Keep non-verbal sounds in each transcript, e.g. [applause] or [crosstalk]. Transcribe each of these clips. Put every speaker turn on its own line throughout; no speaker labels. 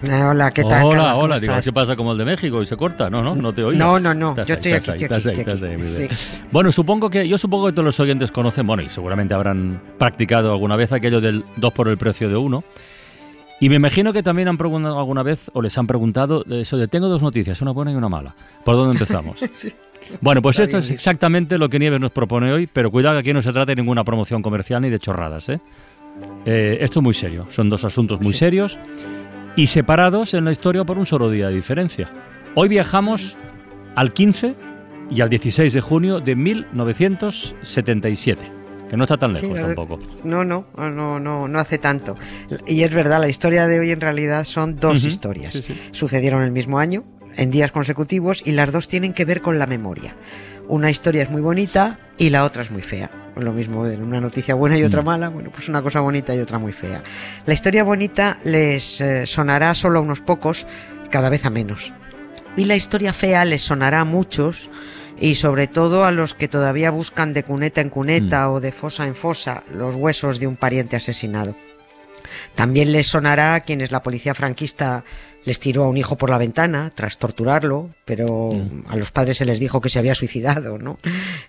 Hola, ¿qué tal?
Hola,
Carlos? ¿Cómo
hola. Digo? ¿qué pasa como el de México y se corta? No, no, no te oigo.
No, no, no, yo estoy aquí. Sí.
Bueno, supongo que yo supongo que todos los oyentes conocen, bueno, y seguramente habrán practicado alguna vez aquello del 2 por el precio de uno. Y me imagino que también han preguntado alguna vez o les han preguntado eso de tengo dos noticias, una buena y una mala. ¿Por dónde empezamos? [laughs] Bueno, pues
Está
esto es
visto.
exactamente lo que Nieves nos propone hoy, pero cuidado que aquí no se trata de ninguna promoción comercial ni de chorradas, ¿eh? Eh, esto es muy serio, son dos asuntos muy
Sí.
serios y separados en la historia por un solo día de diferencia. Hoy viajamos al 15 y al 16 de junio de 1977, que no está tan
Sí,
lejos
la verdad-
tampoco.
No, no, no, no, no hace tanto. Y es verdad, la historia de hoy en realidad son dos
Ujú,
historias.
sí, sí.
Sucedieron el mismo año, en días consecutivos, y las dos tienen que ver con la memoria. Una historia es muy bonita y la otra es muy fea. Lo mismo en una noticia buena y otra
Mm.
mala, bueno, pues una cosa bonita y otra muy fea. La historia bonita les eh, sonará solo a unos pocos, cada vez a menos. Y la historia fea les sonará a muchos y sobre todo a los que todavía buscan de cuneta en cuneta o de fosa en fosa los huesos de un pariente asesinado. También les sonará a quienes la policía franquista les tiró a un hijo por la ventana tras torturarlo, pero a los padres se les dijo que se había suicidado, ¿no?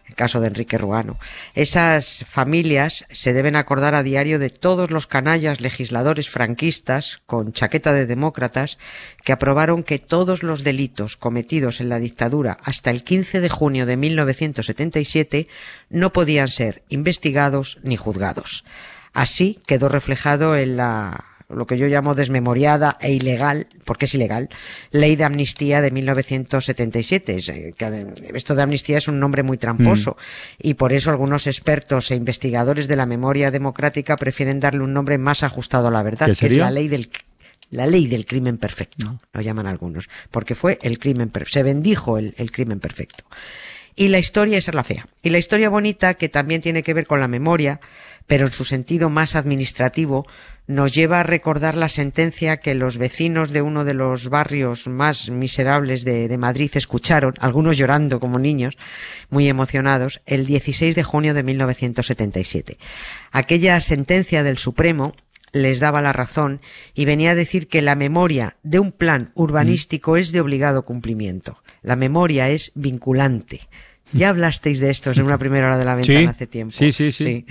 El caso de Enrique Ruano. Esas familias se deben acordar a diario de todos los canallas legisladores franquistas con chaqueta de demócratas que aprobaron que todos los delitos cometidos en la dictadura hasta el 15 de junio de 1977 no podían ser investigados ni juzgados. Así quedó reflejado en la lo que yo llamo desmemoriada e ilegal, porque es ilegal, ley de amnistía de 1977. Es, eh, Esto de amnistía es un nombre muy tramposo y por eso algunos expertos e investigadores de la memoria democrática prefieren darle un nombre más ajustado a la verdad,
¿Qué
que es la ley del la ley del crimen perfecto, lo llaman algunos, porque fue el crimen se bendijo el, el crimen perfecto. Y la historia, esa es la fea. Y la historia bonita, que también tiene que ver con la memoria, pero en su sentido más administrativo, nos lleva a recordar la sentencia que los vecinos de uno de los barrios más miserables de, de Madrid escucharon, algunos llorando como niños, muy emocionados, el 16 de junio de 1977. Aquella sentencia del Supremo les daba la razón y venía a decir que la memoria de un plan urbanístico es de obligado cumplimiento. La memoria es vinculante. Ya hablasteis de esto en una primera hora de la ventana
Sí,
hace tiempo.
sí, sí, sí.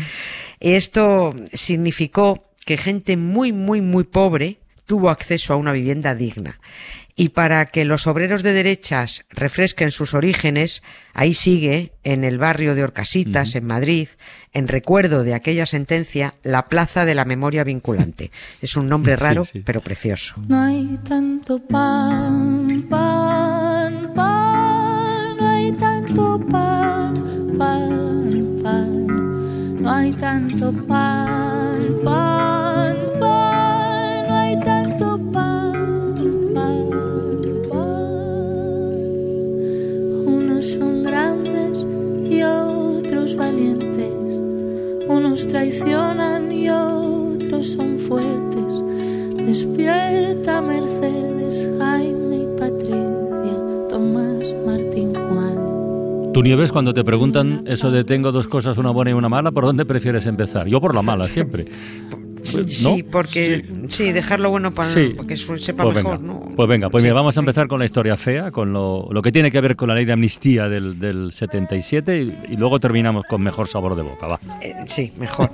Esto significó que gente muy, muy, muy pobre tuvo acceso a una vivienda digna. Y para que los obreros de derechas refresquen sus orígenes, ahí sigue, en el barrio de Orcasitas, en Madrid, en recuerdo de aquella sentencia, la Plaza de la Memoria Vinculante. Es un nombre
Sí,
raro,
sí.
pero precioso.
No hay tanto pan, pan, pan, pan, pan, no hay tanto pan, pan, pan. Unos son grandes y otros valientes, unos traicionan y otros son fuertes. Despierta Mercedes,
Tú Nieves, cuando te preguntan eso de tengo dos cosas, una buena y una mala, ¿por dónde prefieres empezar? Yo por la mala siempre.
Sí,
Pues, ¿no?
porque sí. dejarlo bueno para,
Sí.
que sepa
Pues
mejor,
venga,
¿no?
pues venga, pues
Sí.
mira, vamos a empezar con la historia fea, con lo, lo que tiene que ver con la ley de amnistía del, del 77 y, y luego terminamos con mejor sabor de boca, va.
Eh, sí, mejor.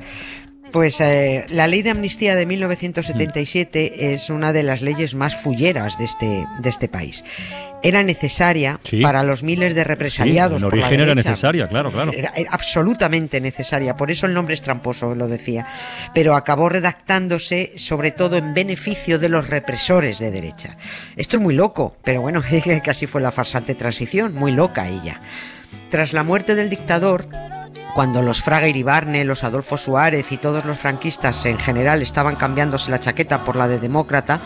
Pues eh, la ley de amnistía de 1977 es una de las leyes más fulleras de este, de este país. Era necesaria
Sí.
para los miles de
Sí,
represaliados.
en
por la
origen era necesaria, claro, claro.
Era, era absolutamente necesaria, por eso el nombre es tramposo, lo decía. Pero acabó redactándose sobre todo en beneficio de los represores de derecha. Esto es muy loco, pero bueno, [laughs] casi fue la farsante transición, muy loca ella. Tras la muerte del dictador, cuando los Fraga Iribarne, los Adolfo Suárez y todos los franquistas en general estaban cambiándose la chaqueta por la de demócrata,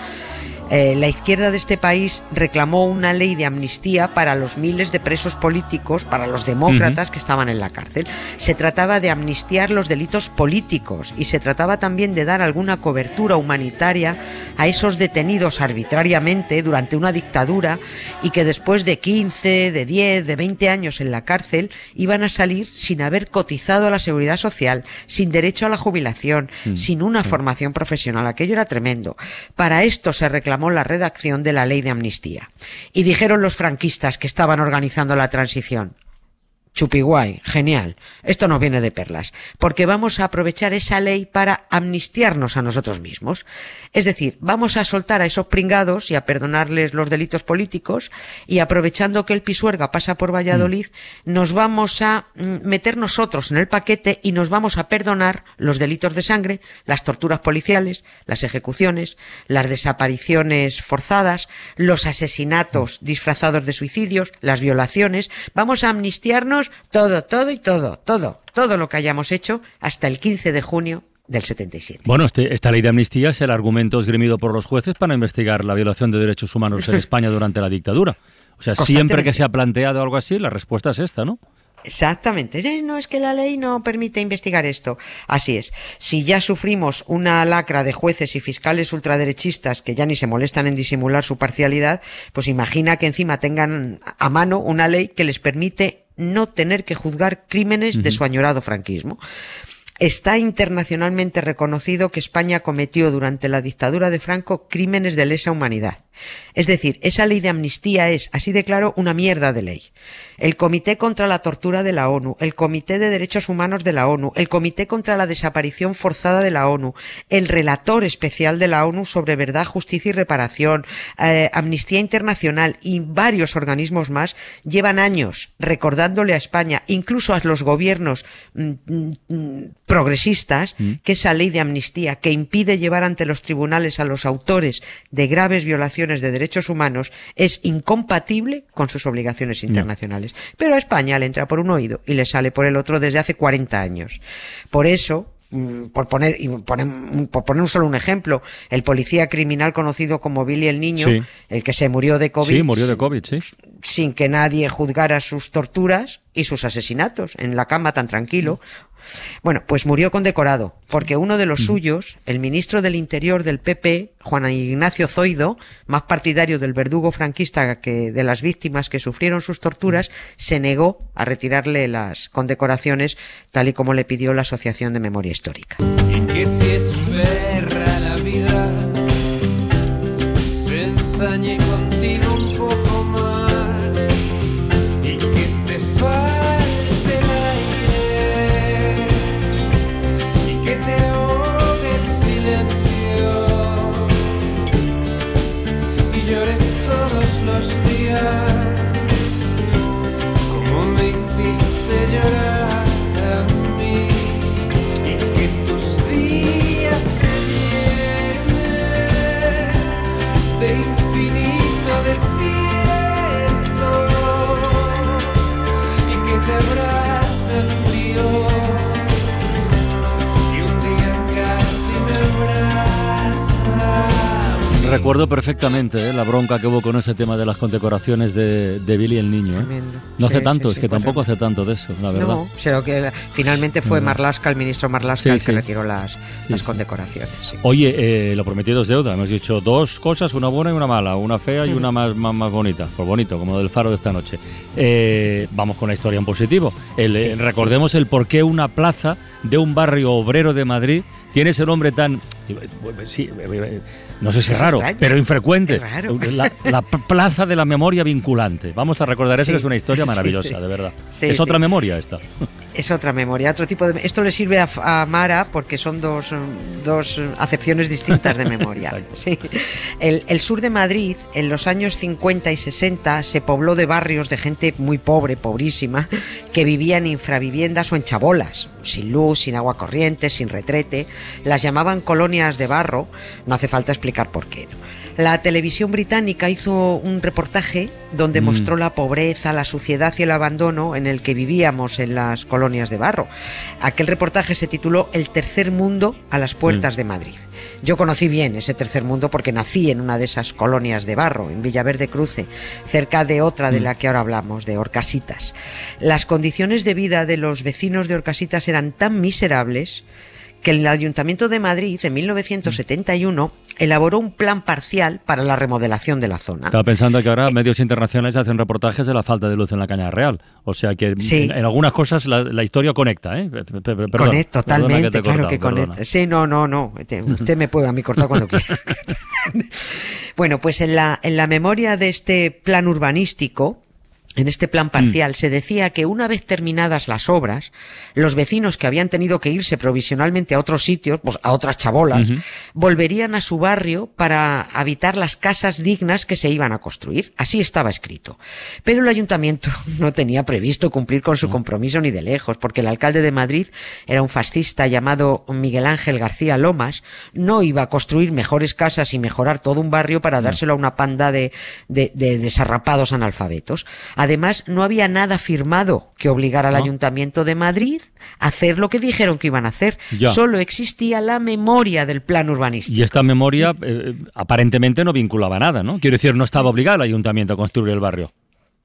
Eh, la izquierda de este país reclamó una ley de amnistía para los miles de presos políticos, para los demócratas que estaban en la cárcel. Se trataba de amnistiar los delitos políticos y se trataba también de dar alguna cobertura humanitaria a esos detenidos arbitrariamente durante una dictadura y que después de 15, de 10, de 20 años en la cárcel iban a salir sin haber cotizado a la seguridad social, sin derecho a la jubilación, mm. sin una formación profesional. Aquello era tremendo. Para esto se reclamó la redacción de la ley de amnistía. Y dijeron los franquistas que estaban organizando la transición, Chupiguay, genial. Esto nos viene de perlas, porque vamos a aprovechar esa ley para amnistiarnos a nosotros mismos. Es decir, vamos a soltar a esos pringados y a perdonarles los delitos políticos y aprovechando que el Pisuerga pasa por Valladolid, mm. nos vamos a mm, meter nosotros en el paquete y nos vamos a perdonar los delitos de sangre, las torturas policiales, las ejecuciones, las desapariciones forzadas, los asesinatos disfrazados de suicidios, las violaciones. Vamos a amnistiarnos todo, todo y todo, todo, todo lo que hayamos hecho hasta el 15 de junio del 77.
Bueno, este, esta ley de amnistía es el argumento esgrimido por los jueces para investigar la violación de derechos humanos en [laughs] España durante la dictadura. O sea, siempre que se ha planteado algo así, la respuesta es esta, ¿no?
Exactamente. No es que la ley no permite investigar esto. Así es. Si ya sufrimos una lacra de jueces y fiscales ultraderechistas que ya ni se molestan en disimular su parcialidad, pues imagina que encima tengan a mano una ley que les permite no tener que juzgar crímenes de su añorado franquismo. Está internacionalmente reconocido que España cometió durante la dictadura de Franco crímenes de lesa humanidad. Es decir, esa ley de amnistía es, así de claro, una mierda de ley. El Comité contra la Tortura de la ONU, el Comité de Derechos Humanos de la ONU, el Comité contra la Desaparición Forzada de la ONU, el Relator Especial de la ONU sobre Verdad, Justicia y Reparación, eh, Amnistía Internacional y varios organismos más llevan años recordándole a España, incluso a los gobiernos mm, mm, mm, progresistas, que esa ley de amnistía que impide llevar ante los tribunales a los autores de graves violaciones de derechos humanos es incompatible con sus obligaciones internacionales. Pero a España le entra por un oído y le sale por el otro desde hace 40 años. Por eso, mm, por poner, y por poner solo un ejemplo, el policía criminal conocido como Billy el Niño, el que se murió de COVID.
Sí, murió de COVID, sí.
Sin que nadie juzgara sus torturas y sus asesinatos en la cama tan tranquilo. Bueno, pues murió condecorado, porque uno de los mm. suyos, el ministro del Interior del PP, Juan Ignacio Zoido, más partidario del verdugo franquista que de las víctimas que sufrieron sus torturas, se negó a retirarle las condecoraciones tal y como le pidió la Asociación de Memoria Histórica.
Y que si es perra la vida, se ensañe and
Recuerdo perfectamente ¿eh? la bronca que hubo con ese tema de las condecoraciones de, de Billy el Niño. ¿eh? No hace
Sí,
tanto,
sí,
es que tampoco hace tanto de eso, la verdad.
No, que finalmente fue. Marlaska, el ministro Marlaska, el que retiró las, condecoraciones.
Oye, eh, lo prometido es deuda. Hemos dicho dos cosas, una buena y una mala, una fea y
Ujú.
una más, más, más bonita. Pues bonito, como del faro de esta noche. Eh, vamos con la historia en positivo. El, recordemos el por qué una plaza de un barrio obrero de Madrid tiene ese nombre tan... Sí, eh, no sé si es
Es
raro,
extraño.
pero infrecuente.
Es raro.
La, la plaza de la memoria vinculante. Vamos a recordar eso,
Sí.
que es una historia [laughs] maravillosa,
sí.
de verdad. Es otra memoria esta.
Es otra memoria, otro tipo de... Esto le sirve a, a Mara porque son dos, mm, dos acepciones distintas de memoria. [laughs] Sí. El, el sur de Madrid, en los años 50 y 60, se pobló de barrios de gente muy pobre, pobrísima, que vivía en infraviviendas o en chabolas, sin luz, sin agua corriente, sin retrete. Las llamaban colonias de barro, no hace falta explicar por qué. ¿no? La televisión británica hizo un reportaje donde
Mm.
mostró la pobreza, la suciedad y el abandono en el que vivíamos en las colonias de barro. Aquel reportaje se tituló El tercer mundo a las puertas
Mm.
de Madrid. Yo conocí bien ese tercer mundo porque nací en una de esas colonias de barro, en Villaverde Cruce, cerca de otra de la que ahora hablamos, de Orcasitas. Las condiciones de vida de los vecinos de Orcasitas eran tan miserables que el Ayuntamiento de Madrid en 1971 elaboró un plan parcial para la remodelación de la zona.
Estaba pensando que ahora medios internacionales hacen reportajes de la falta de luz en la Caña Real. O sea que
Sí.
en, en algunas cosas la, la historia conecta, ¿eh? Perdón,
Conecta, totalmente,
que
claro
cortado,
que
perdona.
conecta. Sí, no, no, no. Te- Usted me puede a mí cortar cuando quiera. [laughs] [laughs] bueno, pues en la, en la memoria de este plan urbanístico, en este plan parcial, se decía que una vez terminadas las obras, los vecinos que habían tenido que irse provisionalmente a otros sitios, pues a otras chabolas, volverían a su barrio para habitar las casas dignas que se iban a construir. Así estaba escrito. Pero el ayuntamiento [laughs] no tenía previsto cumplir con su compromiso ni de lejos, porque el alcalde de Madrid era un fascista llamado Miguel Ángel García Lomas, no iba a construir mejores casas y mejorar todo un barrio para dárselo a una panda de, de- de desarrapados analfabetos. Además, no había nada firmado que obligara al
No.
ayuntamiento de Madrid a hacer lo que dijeron que iban a hacer.
Ya.
Solo existía la memoria del plan urbanístico.
Y esta memoria eh, aparentemente no vinculaba nada, ¿no? Quiero decir, no estaba obligado el ayuntamiento a construir el barrio.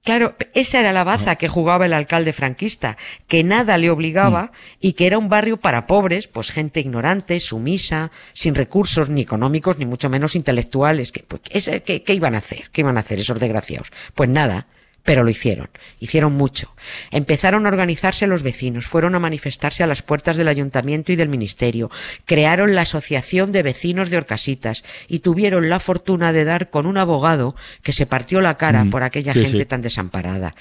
Claro, esa era la baza que jugaba el alcalde franquista, que nada le obligaba y que era un barrio para pobres, pues gente ignorante, sumisa, sin recursos ni económicos ni mucho menos intelectuales. ¿Qué, pues, qué iban a hacer? ¿Qué iban a hacer esos desgraciados? Pues nada. Pero lo hicieron, hicieron mucho. Empezaron a organizarse los vecinos, fueron a manifestarse a las puertas del ayuntamiento y del ministerio, crearon la Asociación de Vecinos de Orcasitas y tuvieron la fortuna de dar con un abogado que se partió la cara
Mm,
por aquella
sí,
gente
sí.
tan desamparada.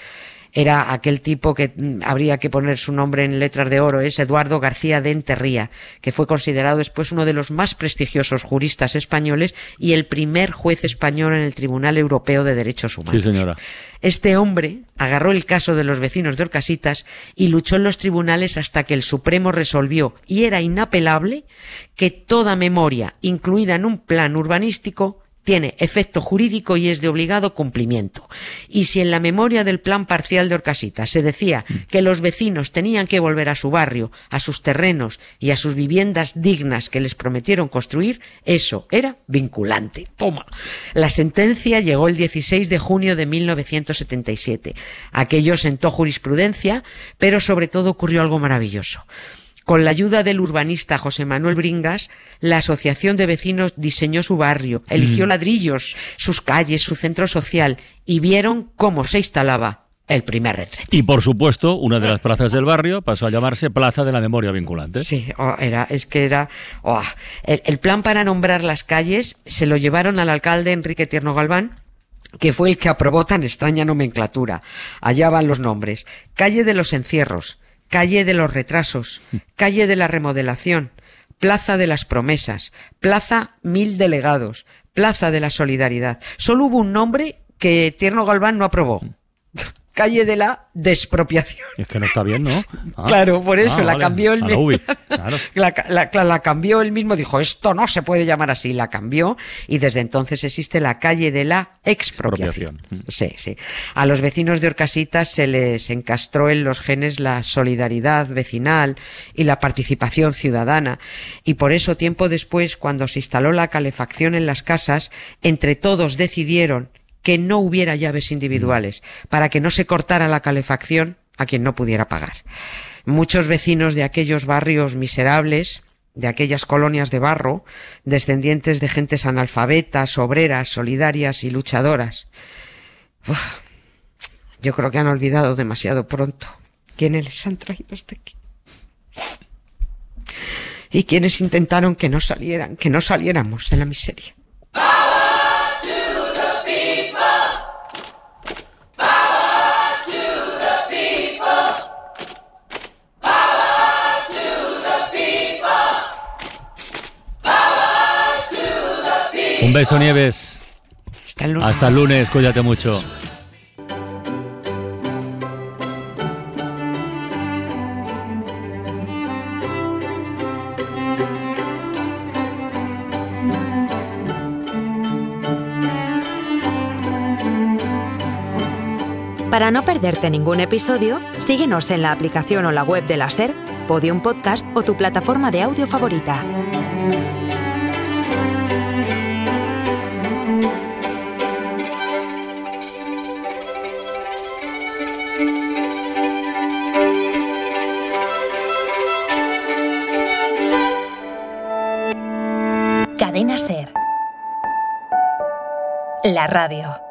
Era aquel tipo que mm, habría que poner su nombre en letras de oro, es Eduardo García de Enterría, que fue considerado después uno de los más prestigiosos juristas españoles y el primer juez español en el Tribunal Europeo de Derechos Humanos.
Sí, señora.
Este hombre agarró el caso de los vecinos de Orcasitas y luchó en los tribunales hasta que el Supremo resolvió, y era inapelable, que toda memoria incluida en un plan urbanístico tiene efecto jurídico y es de obligado cumplimiento. Y si en la memoria del plan parcial de Orcasitas se decía que los vecinos tenían que volver a su barrio, a sus terrenos y a sus viviendas dignas que les prometieron construir, eso era vinculante. Toma. La sentencia llegó el 16 de junio de 1977. Aquello sentó jurisprudencia, pero sobre todo ocurrió algo maravilloso. Con la ayuda del urbanista José Manuel Bringas, la Asociación de Vecinos diseñó su barrio, eligió ladrillos, sus calles, su centro social y vieron cómo se instalaba el primer retrete.
Y por supuesto, una de las plazas del barrio pasó a llamarse Plaza de la Memoria Vinculante.
Sí, oh, era, es que era. oh, el, el plan para nombrar las calles se lo llevaron al alcalde Enrique Tierno Galván, que fue el que aprobó tan extraña nomenclatura. Allá van los nombres. Calle de los encierros, calle de los retrasos, calle de la remodelación, plaza de las promesas, plaza mil delegados, plaza de la solidaridad. Solo hubo un nombre que Tierno Galván no aprobó. Calle de la despropiación.
Es que no está bien, ¿no? Ah.
Claro, por eso
Ah,
la
vale.
cambió el mismo. [laughs]
Claro.
La, la- la- la cambió él mismo, dijo, esto no se puede llamar así, la cambió y desde entonces existe la calle de la expropiación.
Expropiación.
Sí, sí. A los vecinos de Orcasitas se les encastró en los genes la solidaridad vecinal y la participación ciudadana y por eso tiempo después, cuando se instaló la calefacción en las casas, entre todos decidieron que no hubiera llaves individuales para que no se cortara la calefacción a quien no pudiera pagar. Muchos vecinos de aquellos barrios miserables, de aquellas colonias de barro, descendientes de gentes analfabetas, obreras, solidarias y luchadoras. Yo creo que han olvidado demasiado pronto quiénes les han traído hasta aquí. Y quienes intentaron que no salieran, que no saliéramos de la miseria.
Un beso, Nieves.
Hasta luego.
Hasta el lunes, cuídate mucho.
Para no perderte ningún episodio, síguenos en la aplicación o la web de la SER, Podium Podcast o tu plataforma de audio favorita. La radio.